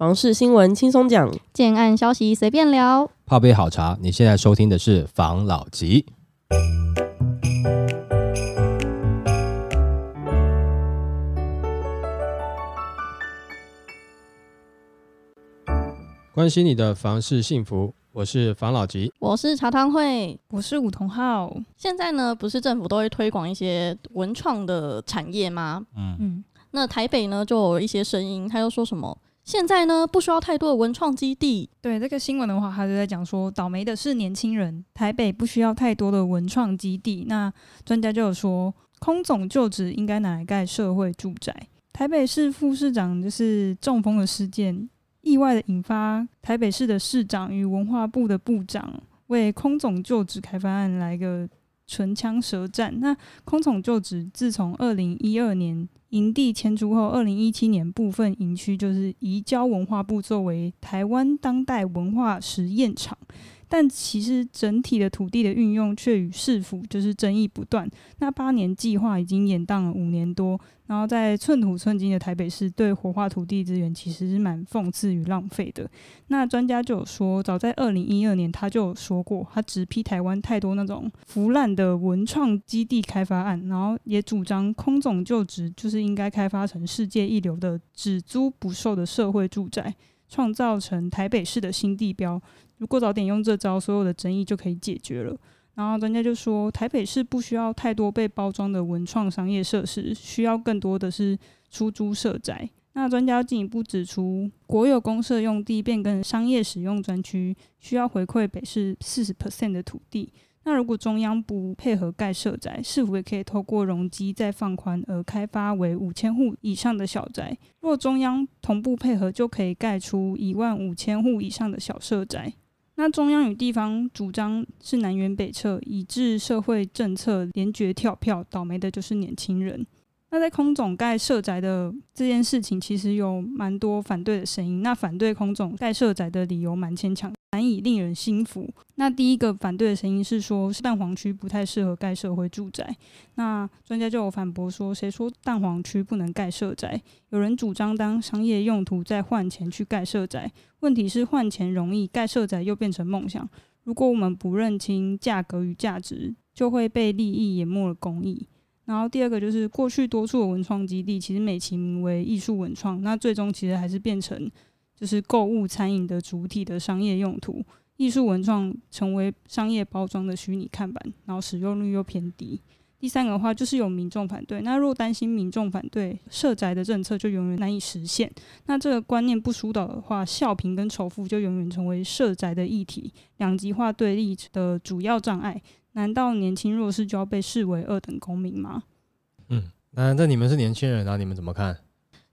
房事新闻轻松讲，建案消息随便聊，泡杯好茶。你现在收听的是房老吉。关心你的房事幸福，我是房老吉，我是茶汤会，我是梧桐浩。现在呢，不是政府都会推广一些文创的产业吗？嗯嗯。那台北呢，就有一些声音，他又说什么？现在呢，不需要太多的文创基地。对这个新闻的话，他就在讲说，倒霉的是年轻人。台北不需要太多的文创基地。那专家就有说，空总旧址应该拿来盖社会住宅。台北市副市长就是中风的事件，意外的引发台北市的市长与文化部的部长为空总旧址开发案来个唇枪舌战。那空总旧址自从二零一二年。营地迁出后，二零一七年部分营区就是移交文化部作为台湾当代文化实验场。但其实整体的土地的运用却与市府就是争议不断。那八年计划已经延宕了五年多，然后在寸土寸金的台北市对活化土地资源其实是蛮讽刺与浪费的。那专家就有说，早在二零一二年他就有说过，他直批台湾太多那种腐烂的文创基地开发案，然后也主张空总旧址就是应该开发成世界一流的只租不售的社会住宅，创造成台北市的新地标。如果早点用这招，所有的争议就可以解决了。然后专家就说，台北市不需要太多被包装的文创商业设施，需要更多的是出租社宅。那专家进一步指出，国有公设用地变更商业使用专区，需要回馈北市四十 percent 的土地。那如果中央不配合盖社宅，是否也可以透过容积再放宽而开发为五千户以上的小宅？若中央同步配合，就可以盖出一万五千户以上的小社宅。那中央与地方主张是南辕北辙，以致社会政策连绝跳票，倒霉的就是年轻人。那在空总盖社宅的这件事情，其实有蛮多反对的声音。那反对空总盖社宅的理由蛮牵强，难以令人信服。那第一个反对的声音是说，是蛋黄区不太适合盖社会住宅。那专家就有反驳说，谁说蛋黄区不能盖社宅？有人主张当商业用途再换钱去盖社宅。问题是换钱容易，盖社宅又变成梦想。如果我们不认清价格与价值，就会被利益淹没了公益。然后第二个就是过去多数的文创基地，其实美其名为艺术文创，那最终其实还是变成就是购物餐饮的主体的商业用途。艺术文创成为商业包装的虚拟看板，然后使用率又偏低。第三个的话就是有民众反对，那若担心民众反对，社宅的政策就永远难以实现。那这个观念不疏导的话，笑贫跟仇富就永远成为社宅的议题，两极化对立的主要障碍。难道年轻弱势就要被视为二等公民吗？嗯，那那你们是年轻人啊，你们怎么看？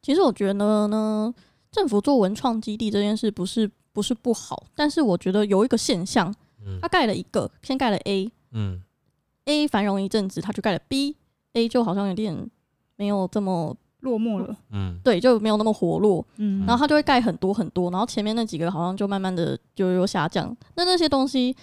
其实我觉得呢，政府做文创基地这件事不是不是不好，但是我觉得有一个现象，他盖了一个，先盖了 A，嗯。A 繁荣一阵子，他就盖了 B，A 就好像有点没有这么落寞了，嗯，对，就没有那么活络，嗯，然后他就会盖很多很多，然后前面那几个好像就慢慢的就又下降。那那些东西，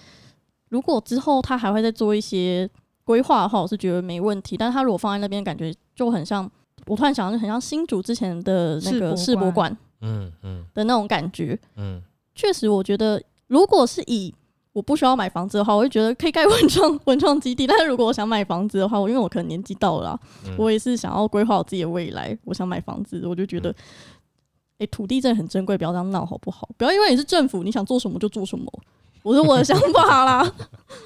如果之后他还会再做一些规划的话，我是觉得没问题。但是他如果放在那边，感觉就很像，我突然想，就很像新竹之前的那个世博馆，嗯嗯的那种感觉，嗯，确实，我觉得如果是以我不需要买房子的话，我会觉得可以盖文创 文创基地。但是如果我想买房子的话，我因为我可能年纪到了，嗯，我也是想要规划我自己的未来。我想买房子，我就觉得，哎，嗯欸，土地真的很珍贵，不要这样闹好不好？不要因为你是政府，你想做什么就做什么。我是我的想法啦。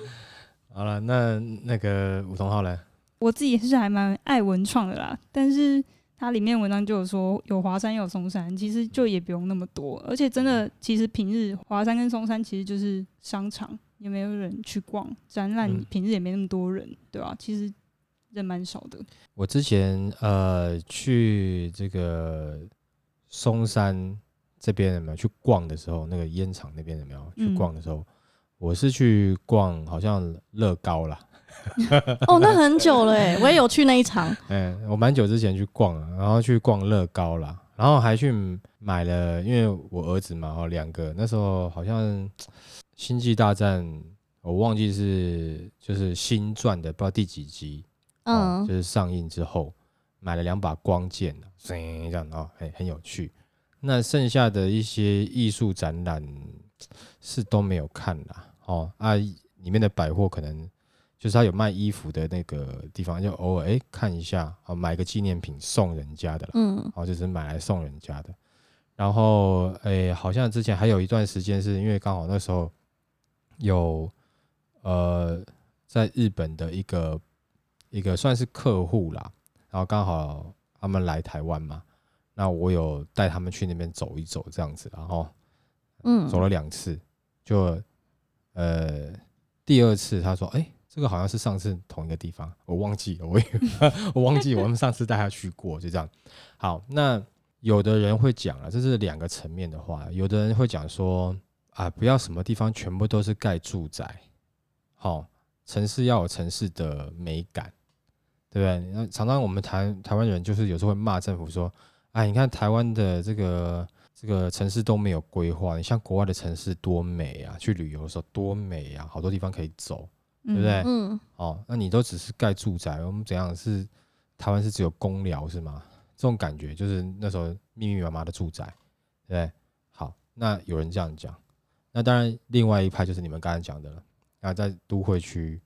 好了，那那个吴同浩来，我自己是还蛮爱文创的啦，但是。它里面文章就有说有华山有松山，其实就也不用那么多，而且真的其实平日华山跟松山其实就是商场，也没有人去逛展览，平日也没那么多人，对吧、啊？其实人蛮少的。我之前呃去这个松山这边有没有去逛的时候，那个烟厂那边有没有去逛的时候，嗯、我是去逛好像乐高啦。哦，那很久了哎，我也有去那一场。哎，我蛮久之前去逛了，然后去逛乐高啦，然后还去买了，因为我儿子嘛，哦，两个那时候好像《星际大战》，我忘记是就是新传的，不知道第几集，嗯，就是上映之后买了两把光剑，这样啊，很很有趣。那剩下的一些艺术展览是都没有看啦。哦啊，里面的百货可能就是他有卖衣服的那个地方，就偶尔哎看一下，哦买个纪念品送人家的，嗯，然后就是买来送人家的。然后哎，好像之前还有一段时间是因为刚好那时候有呃在日本的一个一个算是客户啦，然后刚好他们来台湾嘛，那我有带他们去那边走一走这样子，然后嗯走了两次就。呃，第二次他说：“哎、欸，这个好像是上次同一个地方，我忘记了，我 我忘记我们上次带他去过，就这样。好，那有的人会讲了，这是两个层面的话，有的人会讲说啊，不要什么地方全部都是盖住宅，好，城市要有城市的美感，对不对？那常常我们台台湾人就是有时候会骂政府说，哎，你看台湾的这个。”这个城市都没有规划，你像国外的城市多美啊！去旅游的时候多美啊，好多地方可以走，对不对？嗯。哦，那你都只是盖住宅，我们怎样是台湾是只有公寮是吗？这种感觉就是那时候密密麻麻的住宅，对不对？好，那有人这样讲，那当然另外一派就是你们刚才讲的了。那，在都会区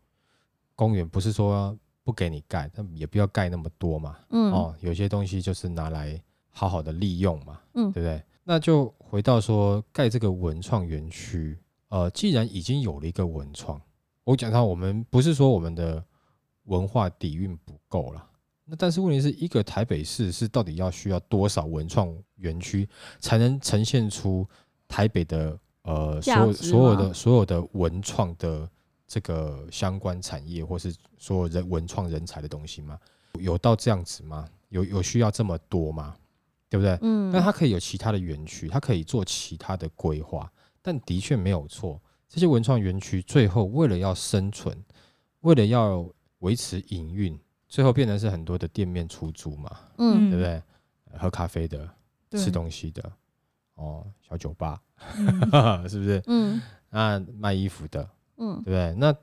公园不是说不给你盖，但也不要盖那么多嘛。嗯。哦，有些东西就是拿来好好的利用嘛。嗯，对不对？那就回到说盖这个文创园区，呃，既然已经有了一个文创，我讲到我们不是说我们的文化底蕴不够了，那但是问题是一个台北市是到底要需要多少文创园区才能呈现出台北的呃所有所有的所有的文创的这个相关产业或是所有人文创人才的东西吗？有到这样子吗？有有需要这么多吗？对不对？嗯，那它可以有其他的园区，它可以做其他的规划，但的确没有错。这些文创园区最后为了要生存，为了要维持营运，最后变成是很多的店面出租嘛，嗯，对不对？喝咖啡的，吃东西的，哦，小酒吧，嗯、是不是？嗯，那卖衣服的，嗯，对不对？那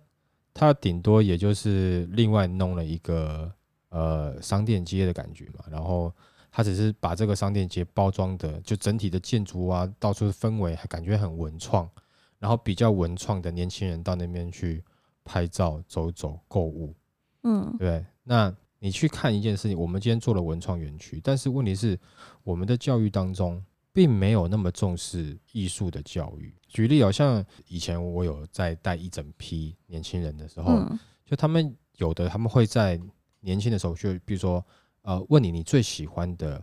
他顶多也就是另外弄了一个呃商店街的感觉嘛，然后。他只是把这个商店街包装的，就整体的建筑啊，到处的氛围还感觉很文创，然后比较文创的年轻人到那边去拍照、走走、购物，嗯，对。那你去看一件事情，我们今天做了文创园区，但是问题是，我们的教育当中并没有那么重视艺术的教育。举例好像以前我有在带一整批年轻人的时候，就他们有的他们会在年轻的时候，就比如说。呃，问你你最喜欢的，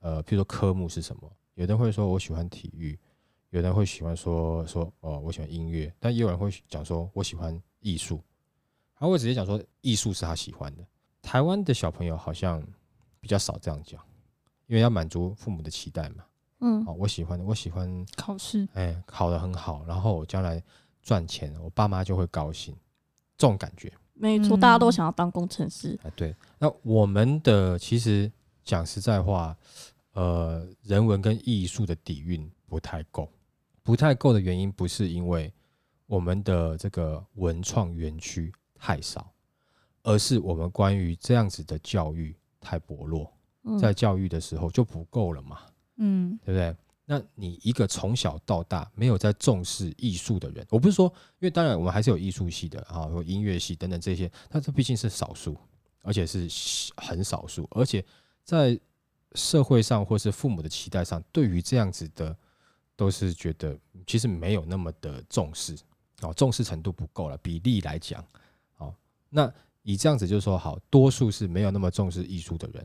呃，比如说科目是什么？有的人会说我喜欢体育，有人会喜欢说说哦，我喜欢音乐，但也有人会讲说我喜欢艺术，他会直接讲说艺术是他喜欢的。台湾的小朋友好像比较少这样讲，因为要满足父母的期待嘛。嗯，哦，我喜欢我喜欢考试，哎，考得很好，然后我将来赚钱，我爸妈就会高兴，这种感觉。没错，大家都想要当工程师。哎，对。那我们的其实讲实在话，呃，人文跟艺术的底蕴不太够，不太够的原因不是因为我们的这个文创园区太少，而是我们关于这样子的教育太薄弱，在教育的时候就不够了嘛。嗯，对不对？那你一个从小到大没有在重视艺术的人，我不是说，因为当然我们还是有艺术系的啊，有音乐系等等这些，但这毕竟是少数，而且是很少数，而且在社会上或是父母的期待上，对于这样子的都是觉得其实没有那么的重视哦，重视程度不够了，比例来讲，哦，那以这样子就是说，好，多数是没有那么重视艺术的人，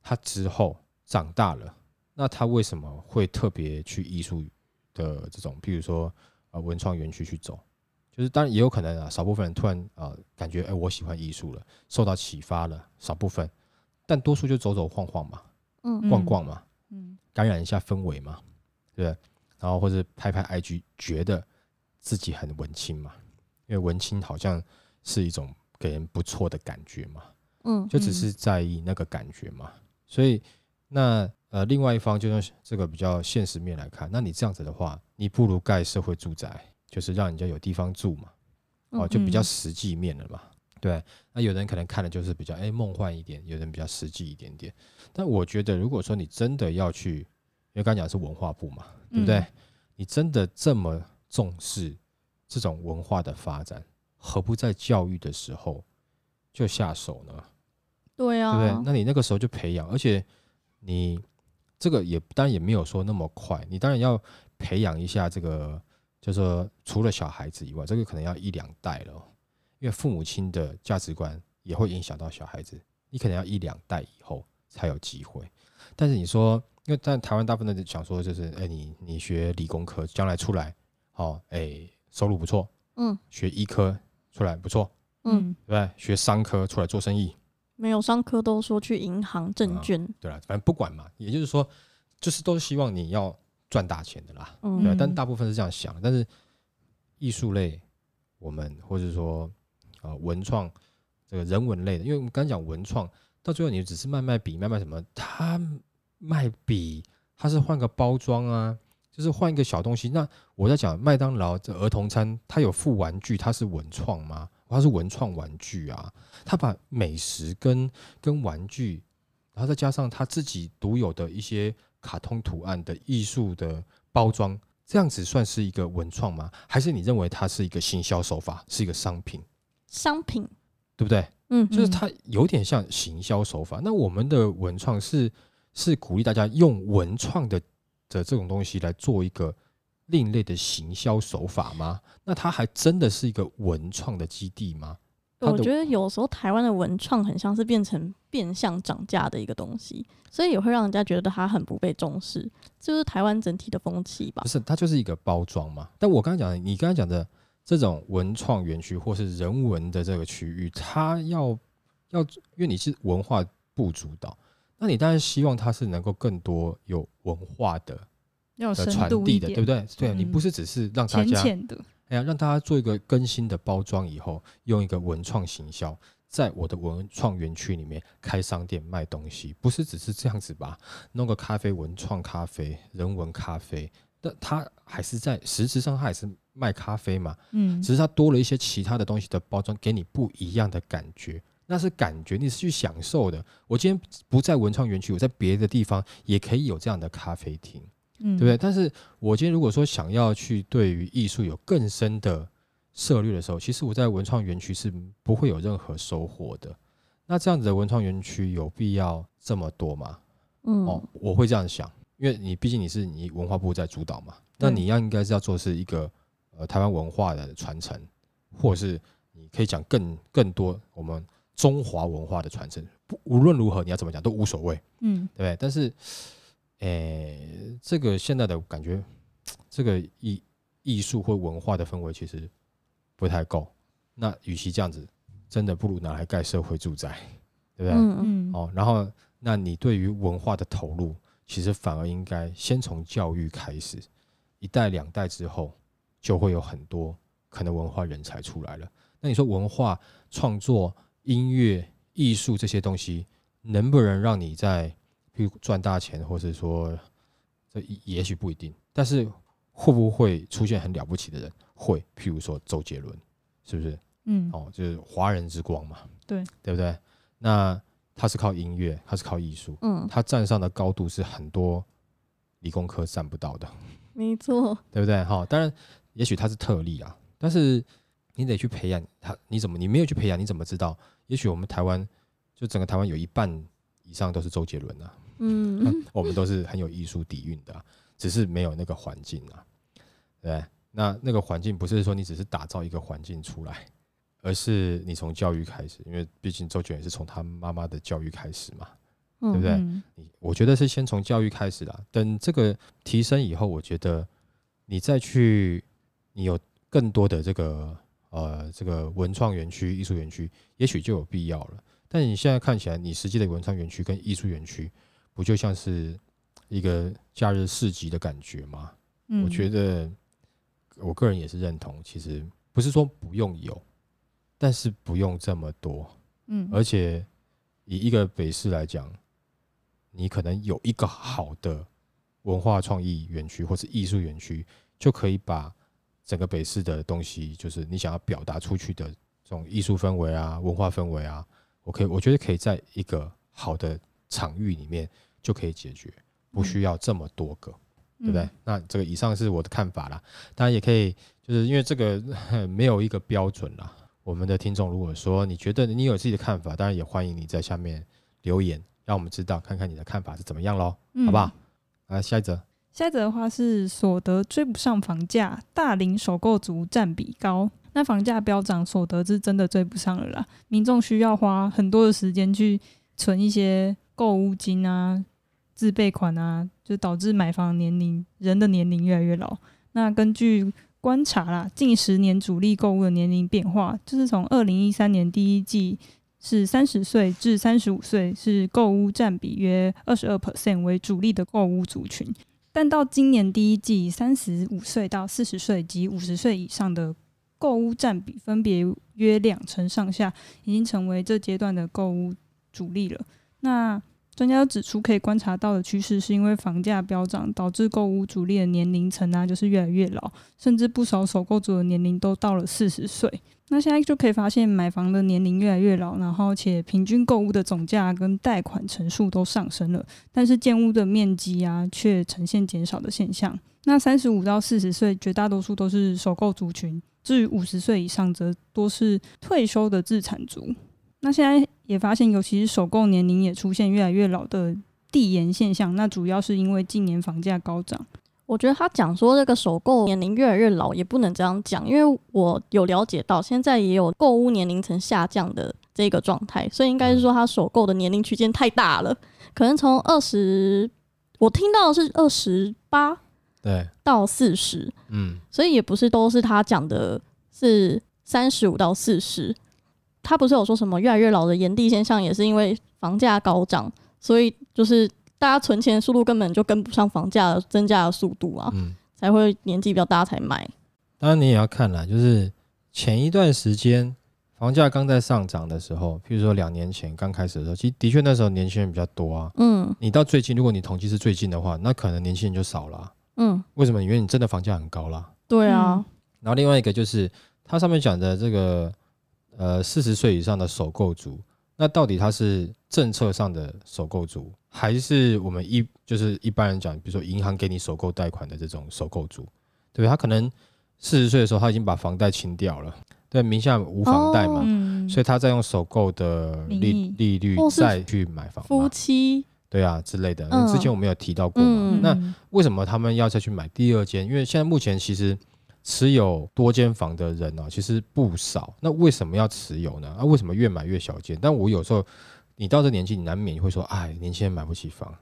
他之后长大了。那他为什么会特别去艺术的这种，譬如说呃文创园区去走？就是当然也有可能啊，少部分人突然啊、呃、感觉哎、欸、我喜欢艺术了，受到启发了，少部分，但多数就走走晃晃嘛，嗯，逛逛嘛，嗯，感染一下氛围嘛，对不对？然后或者拍拍 IG，觉得自己很文青嘛，因为文青好像是一种给人不错的感觉嘛，嗯，就只是在意那个感觉嘛，所以那。呃，另外一方就用这个比较现实面来看，那你这样子的话，你不如盖社会住宅，就是让人家有地方住嘛，哦，就比较实际面了嘛。对，那有人可能看的就是比较诶梦幻一点，有人比较实际一点点。但我觉得，如果说你真的要去，为刚讲是文化部嘛，对不对？嗯、你真的这么重视这种文化的发展，何不在教育的时候就下手呢？对啊，对不对？那你那个时候就培养，而且你这个也当然也没有说那么快，你当然要培养一下这个，就是说除了小孩子以外，这个可能要一两代了，因为父母亲的价值观也会影响到小孩子，你可能要一两代以后才有机会。但是你说，因为在台湾大部分的想说就是，哎，你你学理工科，将来出来，哦，哎，收入不错，嗯，学医科出来不错，嗯，对？学商科出来做生意。没有商科都说去银行证券，嗯、对了，反正不管嘛，也就是说，就是都是希望你要赚大钱的啦，嗯、对。但大部分是这样想，但是艺术类，我们或者说呃文创这个人文类的，因为我们刚刚讲文创，到最后你只是卖卖笔，卖卖什么？他卖笔，他是换个包装啊，就是换一个小东西。那我在讲麦当劳这儿童餐，它有附玩具，它是文创吗？它是文创玩具啊，他把美食跟跟玩具，然后再加上他自己独有的一些卡通图案的艺术的包装，这样子算是一个文创吗？还是你认为它是一个行销手法，是一个商品？商品，对不对？嗯，就是它有点像行销手法。那我们的文创是是鼓励大家用文创的的这种东西来做一个。另类的行销手法吗？那它还真的是一个文创的基地吗？我觉得有时候台湾的文创很像是变成变相涨价的一个东西，所以也会让人家觉得它很不被重视，就是台湾整体的风气吧。不是，它就是一个包装嘛。但我刚才讲的，你刚才讲的这种文创园区或是人文的这个区域，它要要，因为你是文化部主导，那你当然希望它是能够更多有文化的。要传递的，对不对？对，你不是只是让大家，哎呀，让大家做一个更新的包装以后，用一个文创行销，在我的文创园区里面开商店卖东西，不是只是这样子吧？弄个咖啡，文创咖啡、人文咖啡，但它还是在实质上，它还是卖咖啡嘛。嗯，只是它多了一些其他的东西的包装，给你不一样的感觉，那是感觉，你是去享受的。我今天不在文创园区，我在别的地方也可以有这样的咖啡厅。嗯，对不对？但是我今天如果说想要去对于艺术有更深的涉猎的时候，其实我在文创园区是不会有任何收获的。那这样子的文创园区有必要这么多吗？嗯，哦，我会这样想，因为你毕竟你是你文化部在主导嘛，那你要应该是要做的是一个呃台湾文化的传承，或者是你可以讲更更多我们中华文化的传承。不，无论如何你要怎么讲都无所谓，嗯，对不对？但是。诶、欸，这个现在的感觉，这个艺艺术或文化的氛围其实不太够。那与其这样子，真的不如拿来盖社会住宅，对不对？嗯嗯。哦，然后，那你对于文化的投入，其实反而应该先从教育开始，一代两代之后，就会有很多可能文化人才出来了。那你说文化创作、音乐、艺术这些东西，能不能让你在赚大钱，或是说这也许不一定，但是会不会出现很了不起的人？会，譬如说周杰伦，是不是？嗯，哦，就是华人之光嘛，对，对不对？那他是靠音乐，它是靠艺术，嗯，它站上的高度是很多理工科站不到的，没错，对不对？哈，当然，也许它是特例啊，但是你得去培养它，你怎么你没有去培养，你怎么知道？也许我们台湾就整个台湾有一半以上都是周杰伦啊。嗯，我们都是很有艺术底蕴的，只是没有那个环境啊。对，那那个环境不是说你只是打造一个环境出来，而是你从教育开始，因为毕竟周杰伦也是从他妈妈的教育开始嘛，对不对？你我觉得是先从教育开始啦，等这个提升以后，我觉得你再去，你有更多的这个呃这个文创园区、艺术园区，也许就有必要了。但你现在看起来，你实际的文创园区跟艺术园区。不就像是一个假日市集的感觉吗？嗯，我觉得我个人也是认同。其实不是说不用有，但是不用这么多。嗯，而且以一个北市来讲，你可能有一个好的文化创意园区或是艺术园区，就可以把整个北市的东西，就是你想要表达出去的这种艺术氛围啊、文化氛围啊，我可以，我觉得可以在一个好的场域里面。就可以解决，不需要这么多个，嗯、对不对？那这个以上是我的看法啦，当然也可以，就是因为这个 没有一个标准啦。我们的听众如果说你觉得你有自己的看法，当然也欢迎你在下面留言，让我们知道，看看你的看法是怎么样喽，嗯、好不好？来下一则，下一则的话是所得追不上房价，大龄首购族占比高。那房价飙涨，所得是真的追不上了啦。民众需要花很多的时间去存一些购物金啊、自备款啊，就导致买房年龄人的年龄越来越老。那根据观察啦，近十年主力购物的年龄变化，就是从二零一三年第一季是三十岁至三十五岁是购物占比约二十二 percent 为主力的购物族群，但到今年第一季三十五岁到四十岁及五十岁以上的购物占比分别约两成上下，已经成为这阶段的购物主力了。那专家指出，可以观察到的趋势是因为房价飙涨，导致购屋主力的年龄层啊，就是越来越老，甚至不少首购族的年龄都到了四十岁。那现在就可以发现，买房的年龄越来越老，然后且平均购屋的总价跟贷款成数都上升了，但是建屋的面积啊，却呈现减少的现象。那三十五到四十岁，绝大多数都是首购族群；至于五十岁以上，则多是退休的自产族。那现在也发现，尤其是首购年龄也出现越来越老的递延现象。那主要是因为近年房价高涨。我觉得他讲说这个首购年龄越来越老，也不能这样讲，因为我有了解到，现在也有购屋年龄层下降的这个状态，所以应该是说他首购的年龄区间太大了，可能从二十，我听到的是二十八，对，到四十，嗯，所以也不是都是他讲的是三十五到四十。他不是有说什么越来越老的炎帝现象，也是因为房价高涨，所以就是大家存钱的速度根本就跟不上房价增加的速度啊，嗯，才会年纪比较大才买。当然你也要看啦，就是前一段时间房价刚在上涨的时候，譬如说两年前刚开始的时候，其实的确那时候年轻人比较多啊，嗯，你到最近，如果你统计是最近的话，那可能年轻人就少了，嗯，为什么？因为你真的房价很高啦。对啊，然后另外一个就是它上面讲的这个。呃，四十岁以上的首购族，那到底他是政策上的首购族，还是我们一就是一般人讲，比如说银行给你首购贷款的这种首购族，对？他可能四十岁的时候他已经把房贷清掉了，对，名下无房贷嘛，哦、所以他在用首购的利利率再去买房，夫妻对啊之类的。嗯、之前我们有提到过嘛，嗯、那为什么他们要再去买第二间？因为现在目前其实。持有多间房的人呢、啊，其实不少。那为什么要持有呢？啊，为什么越买越小间？但我有时候，你到这年纪，你难免会说，哎，年轻人买不起房，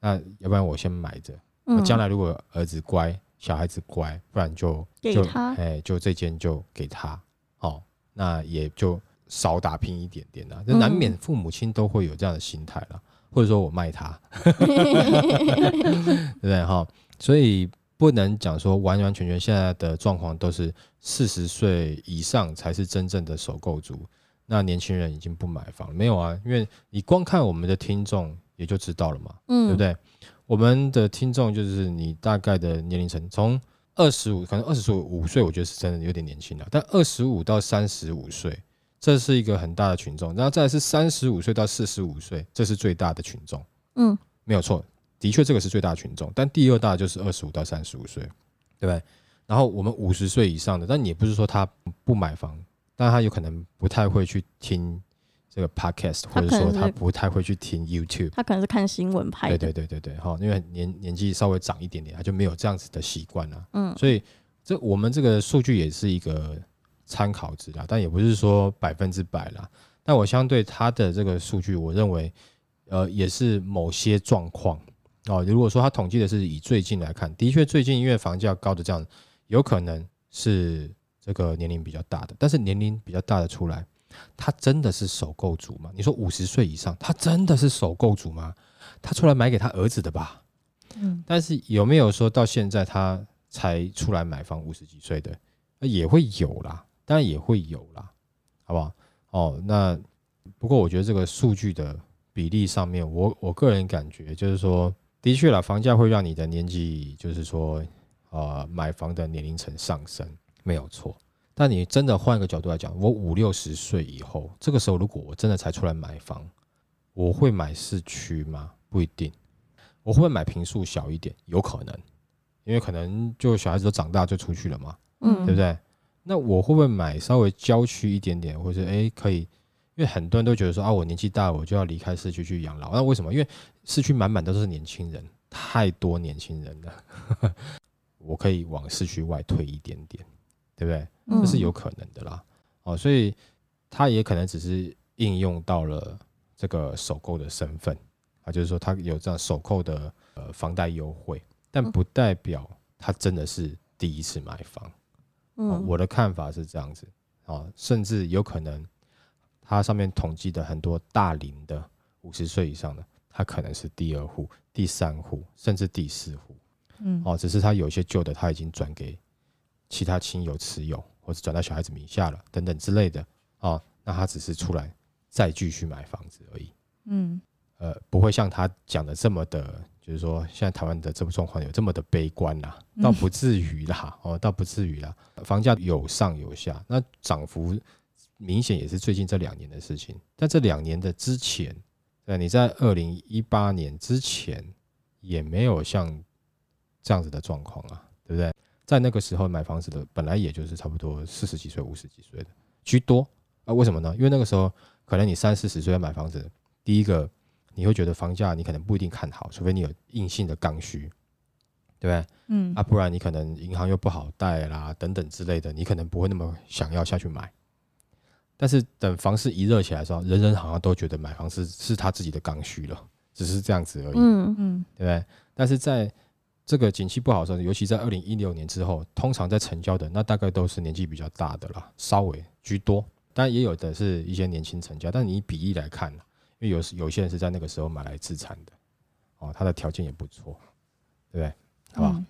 那要不然我先买着。嗯，将来如果儿子乖，小孩子乖，不然就就哎，就这间就给他。哦，那也就少打拼一点点啦。那难免父母亲都会有这样的心态啦，或者说我卖他，对 不 对？哈，所以。不能讲说完完全全现在的状况都是四十岁以上才是真正的首购族，那年轻人已经不买房了没有啊？因为你光看我们的听众也就知道了嘛，嗯，对不对？我们的听众就是你大概的年龄层，从二十五，可能二十五岁，我觉得是真的有点年轻了。但二十五到三十五岁，这是一个很大的群众，然后再来是三十五岁到四十五岁，这是最大的群众，嗯，没有错。的确，这个是最大群众，但第二大就是二十五到三十五岁，对不对？然后我们五十岁以上的，但也不是说他不买房，但他有可能不太会去听这个 podcast，或者说他不太会去听 YouTube，他可能是看新闻拍的。对对对对对，哈，因为年年纪稍微长一点点，他就没有这样子的习惯了。嗯，所以这我们这个数据也是一个参考值啦，但也不是说百分之百啦。但我相对他的这个数据，我认为呃也是某些状况。哦，如果说他统计的是以最近来看，的确最近因为房价高的这样，有可能是这个年龄比较大的，但是年龄比较大的出来，他真的是首购族吗？你说五十岁以上，他真的是首购族吗？他出来买给他儿子的吧？嗯，但是有没有说到现在他才出来买房五十几岁的，也会有啦，当然也会有啦，好不好？哦，那不过我觉得这个数据的比例上面，我我个人感觉就是说。的确啦，房价会让你的年纪，就是说，呃，买房的年龄层上升，没有错。但你真的换一个角度来讲，我五六十岁以后，这个时候如果我真的才出来买房，我会买市区吗？不一定。我会不会买平数小一点？有可能，因为可能就小孩子都长大就出去了嘛，嗯，对不对？那我会不会买稍微郊区一点点，或者哎可以？因为很多人都觉得说啊，我年纪大，我就要离开市区去养老。那为什么？因为市区满满都是年轻人，太多年轻人了。我可以往市区外推一点点，对不对？这是有可能的啦。哦，所以他也可能只是应用到了这个首购的身份啊，就是说他有这样首购的呃房贷优惠，但不代表他真的是第一次买房。嗯，我的看法是这样子啊，甚至有可能。它上面统计的很多大龄的五十岁以上的，他可能是第二户、第三户，甚至第四户。嗯，哦，只是他有些旧的他已经转给其他亲友持有，或者转到小孩子名下了，等等之类的。哦，那他只是出来再继续买房子而已。嗯，呃，不会像他讲的这么的，就是说现在台湾的这个状况有这么的悲观啦，倒不至于啦。哦，倒不至于啦。房价有上有下，那涨幅。明显也是最近这两年的事情，但这两年的之前，对，你在二零一八年之前也没有像这样子的状况啊，对不对？在那个时候买房子的本来也就是差不多四十几岁、五十几岁的居多啊，为什么呢？因为那个时候可能你三四十岁要买房子，第一个你会觉得房价你可能不一定看好，除非你有硬性的刚需，对不对？嗯，啊，不然你可能银行又不好贷啦，等等之类的，你可能不会那么想要下去买。但是等房市一热起来的时候，人人好像都觉得买房是是他自己的刚需了，只是这样子而已，嗯嗯，对不对？但是在这个景气不好的时候，尤其在二零一六年之后，通常在成交的那大概都是年纪比较大的啦，稍微居多，当然也有的是一些年轻成交。但你以比例来看，因为有有些人是在那个时候买来自产的，哦，他的条件也不错，对不对？好吧，嗯、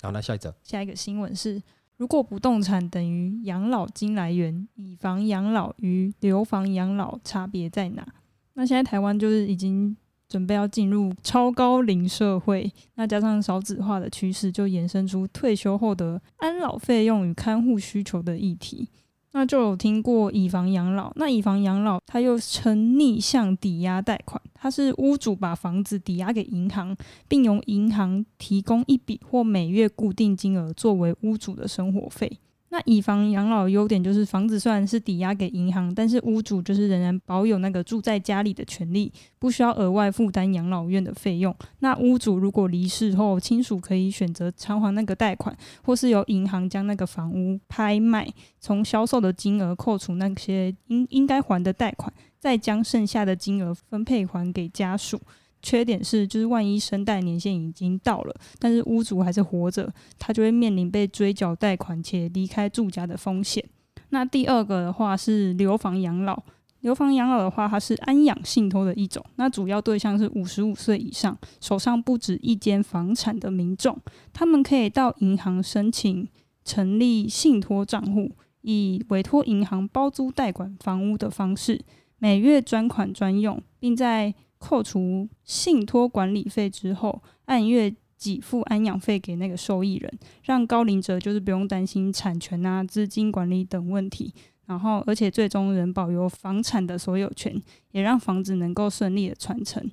好，那下一则，下一个新闻是。如果不动产等于养老金来源，以房养老与留房养老差别在哪？那现在台湾就是已经准备要进入超高龄社会，那加上少子化的趋势，就衍生出退休后的安老费用与看护需求的议题。那就有听过以房养老，那以房养老它又称逆向抵押贷款，它是屋主把房子抵押给银行，并由银行提供一笔或每月固定金额作为屋主的生活费。那以房养老优点就是，房子虽然是抵押给银行，但是屋主就是仍然保有那个住在家里的权利，不需要额外负担养老院的费用。那屋主如果离世后，亲属可以选择偿还那个贷款，或是由银行将那个房屋拍卖，从销售的金额扣除那些应应该还的贷款，再将剩下的金额分配还给家属。缺点是，就是万一生贷年限已经到了，但是屋主还是活着，他就会面临被追缴贷款且离开住家的风险。那第二个的话是留房养老，留房养老的话，它是安养信托的一种，那主要对象是五十五岁以上，手上不止一间房产的民众，他们可以到银行申请成立信托账户，以委托银行包租代管房屋的方式，每月专款专用，并在扣除信托管理费之后，按月给付安养费给那个受益人，让高龄者就是不用担心产权啊、资金管理等问题。然后，而且最终仍保有房产的所有权，也让房子能够顺利的传承。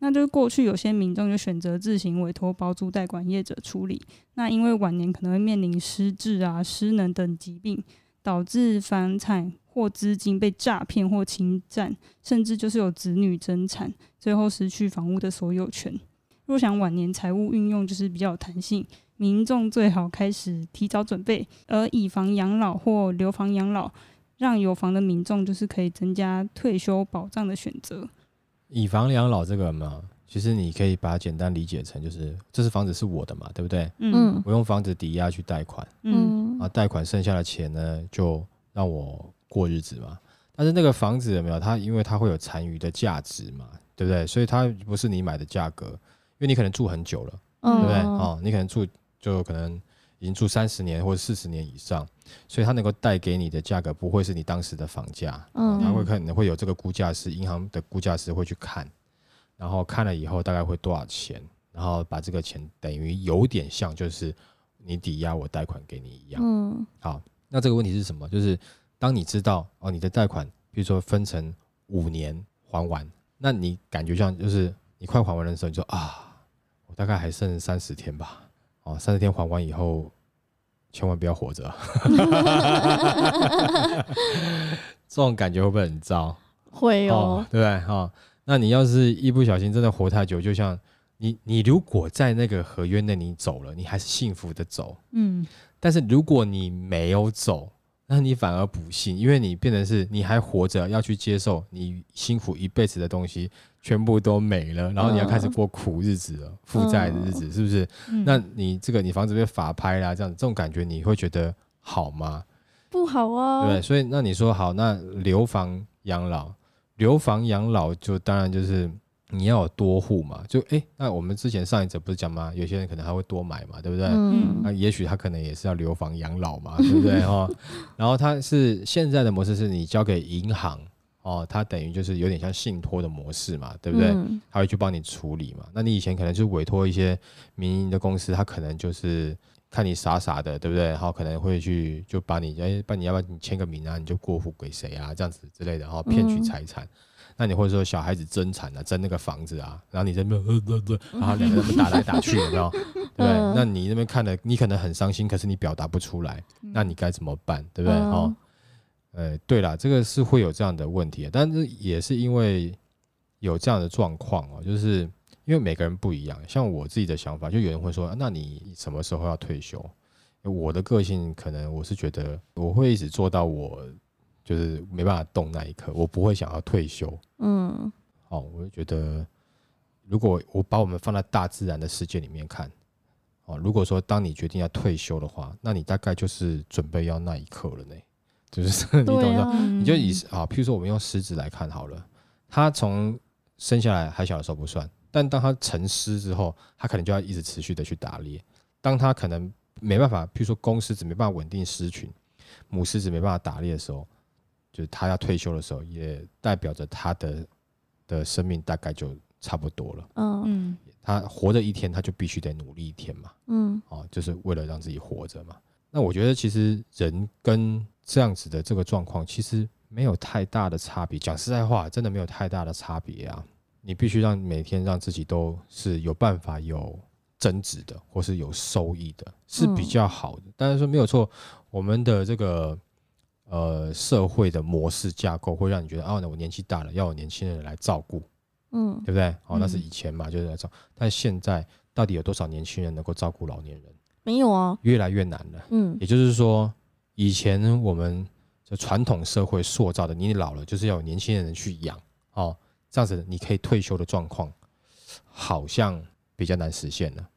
那就是过去有些民众就选择自行委托包租代管业者处理，那因为晚年可能会面临失智啊、失能等疾病，导致房产。或资金被诈骗或侵占，甚至就是有子女争产，最后失去房屋的所有权。若想晚年财务运用就是比较有弹性，民众最好开始提早准备，而以房养老或留房养老，让有房的民众就是可以增加退休保障的选择。以房养老这个嘛，其实你可以把它简单理解成就是，这是房子是我的嘛，对不对？嗯，我用房子抵押去贷款，嗯，啊，贷款剩下的钱呢，就让我。过日子嘛，但是那个房子有没有？它因为它会有残余的价值嘛，对不对？所以它不是你买的价格，因为你可能住很久了，对不对？哦，你可能住就可能已经住三十年或者四十年以上，所以它能够带给你的价格不会是你当时的房价，嗯，它会可能会有这个估价师，银行的估价师会去看，然后看了以后大概会多少钱，然后把这个钱等于有点像就是你抵押我贷款给你一样，嗯，好，那这个问题是什么？就是。当你知道哦，你的贷款，比如说分成五年还完，那你感觉像就是你快还完的时候，你说啊，我大概还剩三十天吧。哦，三十天还完以后，千万不要活着。这种感觉会不会很糟？会哦，哦对不对？哈、哦，那你要是一不小心真的活太久，就像你，你如果在那个合约内你走了，你还是幸福的走，嗯。但是如果你没有走，那你反而不幸，因为你变成是你还活着，要去接受你辛苦一辈子的东西全部都没了，然后你要开始过苦日子了，负债的日子，是不是？嗯、那你这个你房子被法拍啦，这样这种感觉你会觉得好吗？不好啊，对？所以那你说好，那留房养老，留房养老就当然就是你要有多户嘛，就哎，那我们之前上一则不是讲吗？有些人可能还会多买嘛，对不对？嗯，那也许他可能也是要留房养老嘛，对不对？哈，然后他是现在的模式是你交给银行哦，他等于就是有点像信托的模式嘛，对不对？嗯，他会去帮你处理嘛。那你以前可能就委托一些民营的公司，他可能就是。看你傻傻的，对不对？然后可能会去就把你哎，把你要不要你签个名啊？你就过户给谁啊？这样子之类的，然后骗取财产。嗯、那你或者说小孩子争产啊，争那个房子啊，然后你在那边，然后两个人打来打去，有没有？对不对？嗯、那你那边看了，你可能很伤心，可是你表达不出来，那你该怎么办？对不对？嗯、哦，呃，对了，这个是会有这样的问题，但是也是因为有这样的状况哦，就是。因为每个人不一样，像我自己的想法，就有人会说：“那你什么时候要退休？”我的个性可能我是觉得我会一直做到我就是没办法动那一刻，我不会想要退休。嗯，哦，我就觉得如果我把我们放在大自然的世界里面看，哦，如果说当你决定要退休的话，那你大概就是准备要那一刻了呢。就是 你懂不懂？啊、你就以啊，譬如说我们用狮子来看好了，它从生下来还小的时候不算。但当他成狮之后，他可能就要一直持续的去打猎。当他可能没办法，譬如说公狮子没办法稳定狮群，母狮子没办法打猎的时候，就是他要退休的时候，也代表着他的的生命大概就差不多了。嗯，他活着一天，他就必须得努力一天嘛。嗯，哦，就是为了让自己活着嘛。那我觉得其实人跟这样子的这个状况，其实没有太大的差别。讲实在话，真的没有太大的差别啊。你必须让每天让自己都是有办法有增值的，或是有收益的，是比较好的。但是说没有错，我们的这个呃社会的模式架构会让你觉得，哦，那我年纪大了，要有年轻人来照顾，嗯，对不对？哦，那是以前嘛，就是来照。但现在到底有多少年轻人能够照顾老年人？没有啊，越来越难了。嗯，也就是说，以前我们就传统社会塑造的，你老了就是要有年轻人去养，哦。这样子，你可以退休的状况，好像比较难实现了，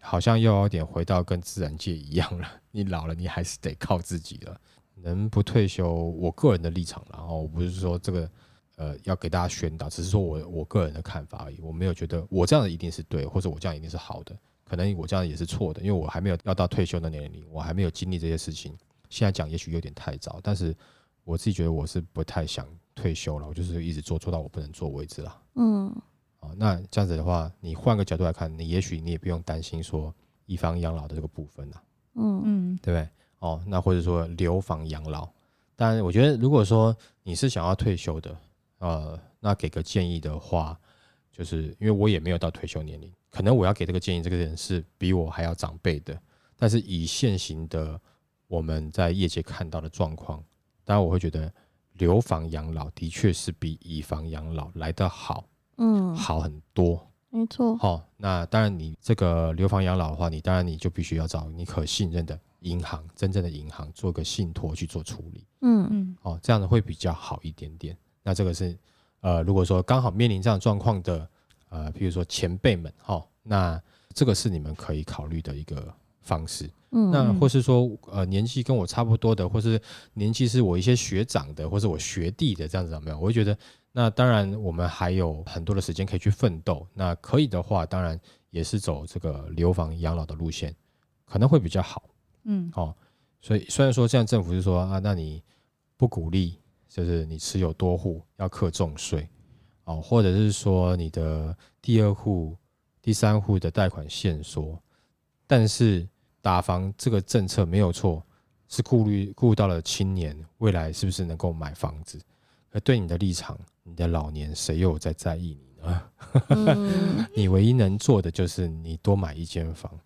好像又有点回到跟自然界一样了。你老了，你还是得靠自己了。能不退休，我个人的立场，然后不是说这个，呃，要给大家宣导，只是说我我个人的看法而已。我没有觉得我这样一定是对，或者我这样一定是好的，可能我这样也是错的，因为我还没有要到退休的年龄，我还没有经历这些事情。现在讲也许有点太早，但是我自己觉得我是不太想。退休了，我就是一直做做到我不能做为止了。嗯，啊，那这样子的话，你换个角度来看，你也许你也不用担心说一方养老的这个部分了。嗯嗯，对不对？哦，那或者说留房养老，但我觉得如果说你是想要退休的，呃，那给个建议的话，就是因为我也没有到退休年龄，可能我要给这个建议，这个人是比我还要长辈的，但是以现行的我们在业界看到的状况，当然我会觉得。留房养老的确是比以房养老来得好，嗯，好很多，没错。好，那当然，你这个留房养老的话，你当然你就必须要找你可信任的银行，真正的银行做个信托去做处理，嗯嗯，哦，这样子会比较好一点点。那这个是，呃，如果说刚好面临这样状况的，呃，譬如说前辈们，哈，那这个是你们可以考虑的一个方式。嗯，那或是说，呃，年纪跟我差不多的，或是年纪是我一些学长的，或是我学弟的，这样子怎么样？我会觉得，那当然我们还有很多的时间可以去奋斗。那可以的话，当然也是走这个留房养老的路线，可能会比较好。嗯，哦，所以虽然说现在政府是说啊，那你不鼓励，就是你持有多户要课重税，哦，或者是说你的第二户、第三户的贷款限缩，但是。打房这个政策没有错，是顾虑顾到了青年未来是不是能够买房子，而对你的立场，你的老年谁又在在意你呢？嗯、你唯一能做的就是你多买一间房，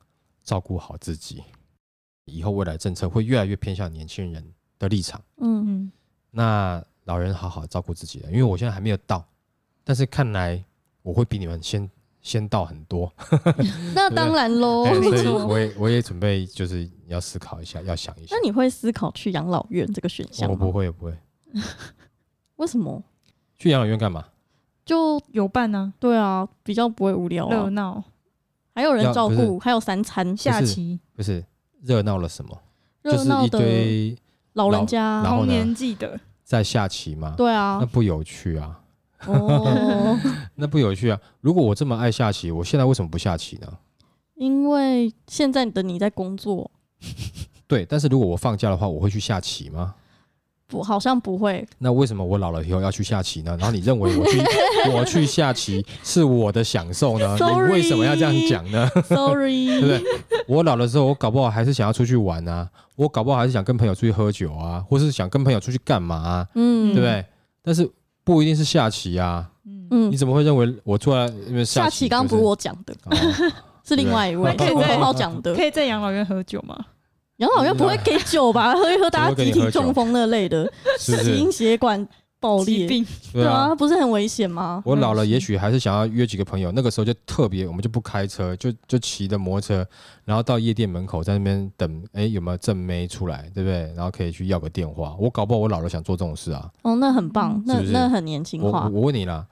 照顾好自己。以后未来政策会越来越偏向年轻人的立场。嗯嗯，那老人好好照顾自己了，因为我现在还没有到，但是看来我会比你们先先到很多。那当然喽，所以我也我也准备就是要思考一下，要想一下。那你会思考去养老院这个选项吗？我不会，我不会。为什么？去养老院干嘛？就有伴呢、啊。对啊，比较不会无聊、啊，热闹，还有人照顾，还有三餐下棋，不是热闹了什么？就是一堆老人家同年纪的在下棋吗？对啊，那不有趣啊。哦，那不有趣啊。如果我这么爱下棋，我现在为什么不下棋呢？因为现在的你在工作。对，但是如果我放假的话，我会去下棋吗？不，好像不会。那为什么我老了以后要去下棋呢？然后你认为我去我去下棋是我的享受呢？Sorry, 你为什么要这样讲呢？Sorry，对不对？我老的时候，我搞不好还是想要出去玩啊，我搞不好还是想跟朋友出去喝酒啊，或是想跟朋友出去干嘛啊？嗯，对不对？但是不一定是下棋啊。嗯，你怎么会认为我坐在因为下棋，刚刚不是我讲的，哦、是另外一位可以很好讲的，可以在养老院喝酒吗？养老院不会给酒吧？喝一喝，大家集体中风那类的，心血管爆裂，对啊，不是很危险吗？我老了，也许还是想要约几个朋友，那个时候就特别，我们就不开车，就就骑着摩托车，然后到夜店门口在那边等，哎，有没有正妹出来，对不对？然后可以去要个电话。我搞不好我老了想做这种事啊。哦，那很棒，那那很年轻化。我我问你啦，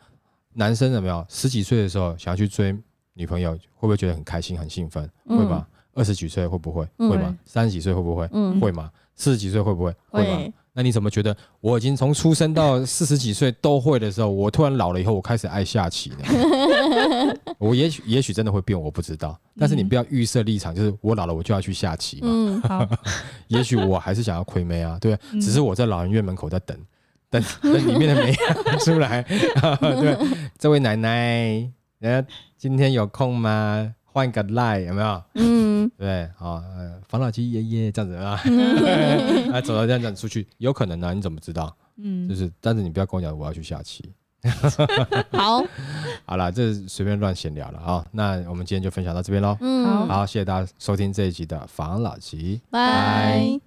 男生有没有十几岁的时候想要去追女朋友，会不会觉得很开心、很兴奋？会吧？二十几岁会不会？会吗？三十几岁会不会？会吗？四十几岁会不会？会吗？那你怎么觉得我已经从出生到四十几岁都会的时候，我突然老了以后，我开始爱下棋呢？我也许也许真的会变，我不知道。但是你不要预设立场，就是我老了我就要去下棋嘛。嗯，好。也许我还是想要亏妹啊，对，只是我在老人院门口在等，等等里面的妹出来。对，这位奶奶，人家今天有空吗？换个赖有没有？嗯，对，好，防老机爷爷这样子啊，哎，走到这样子出去，有可能呢？你怎么知道？嗯，就是，但是你不要跟我讲我要去下棋。好，好了，这是随便乱闲聊了啊。那我们今天就分享到这边喽。嗯，好，谢谢大家收听这一集的防老集，拜。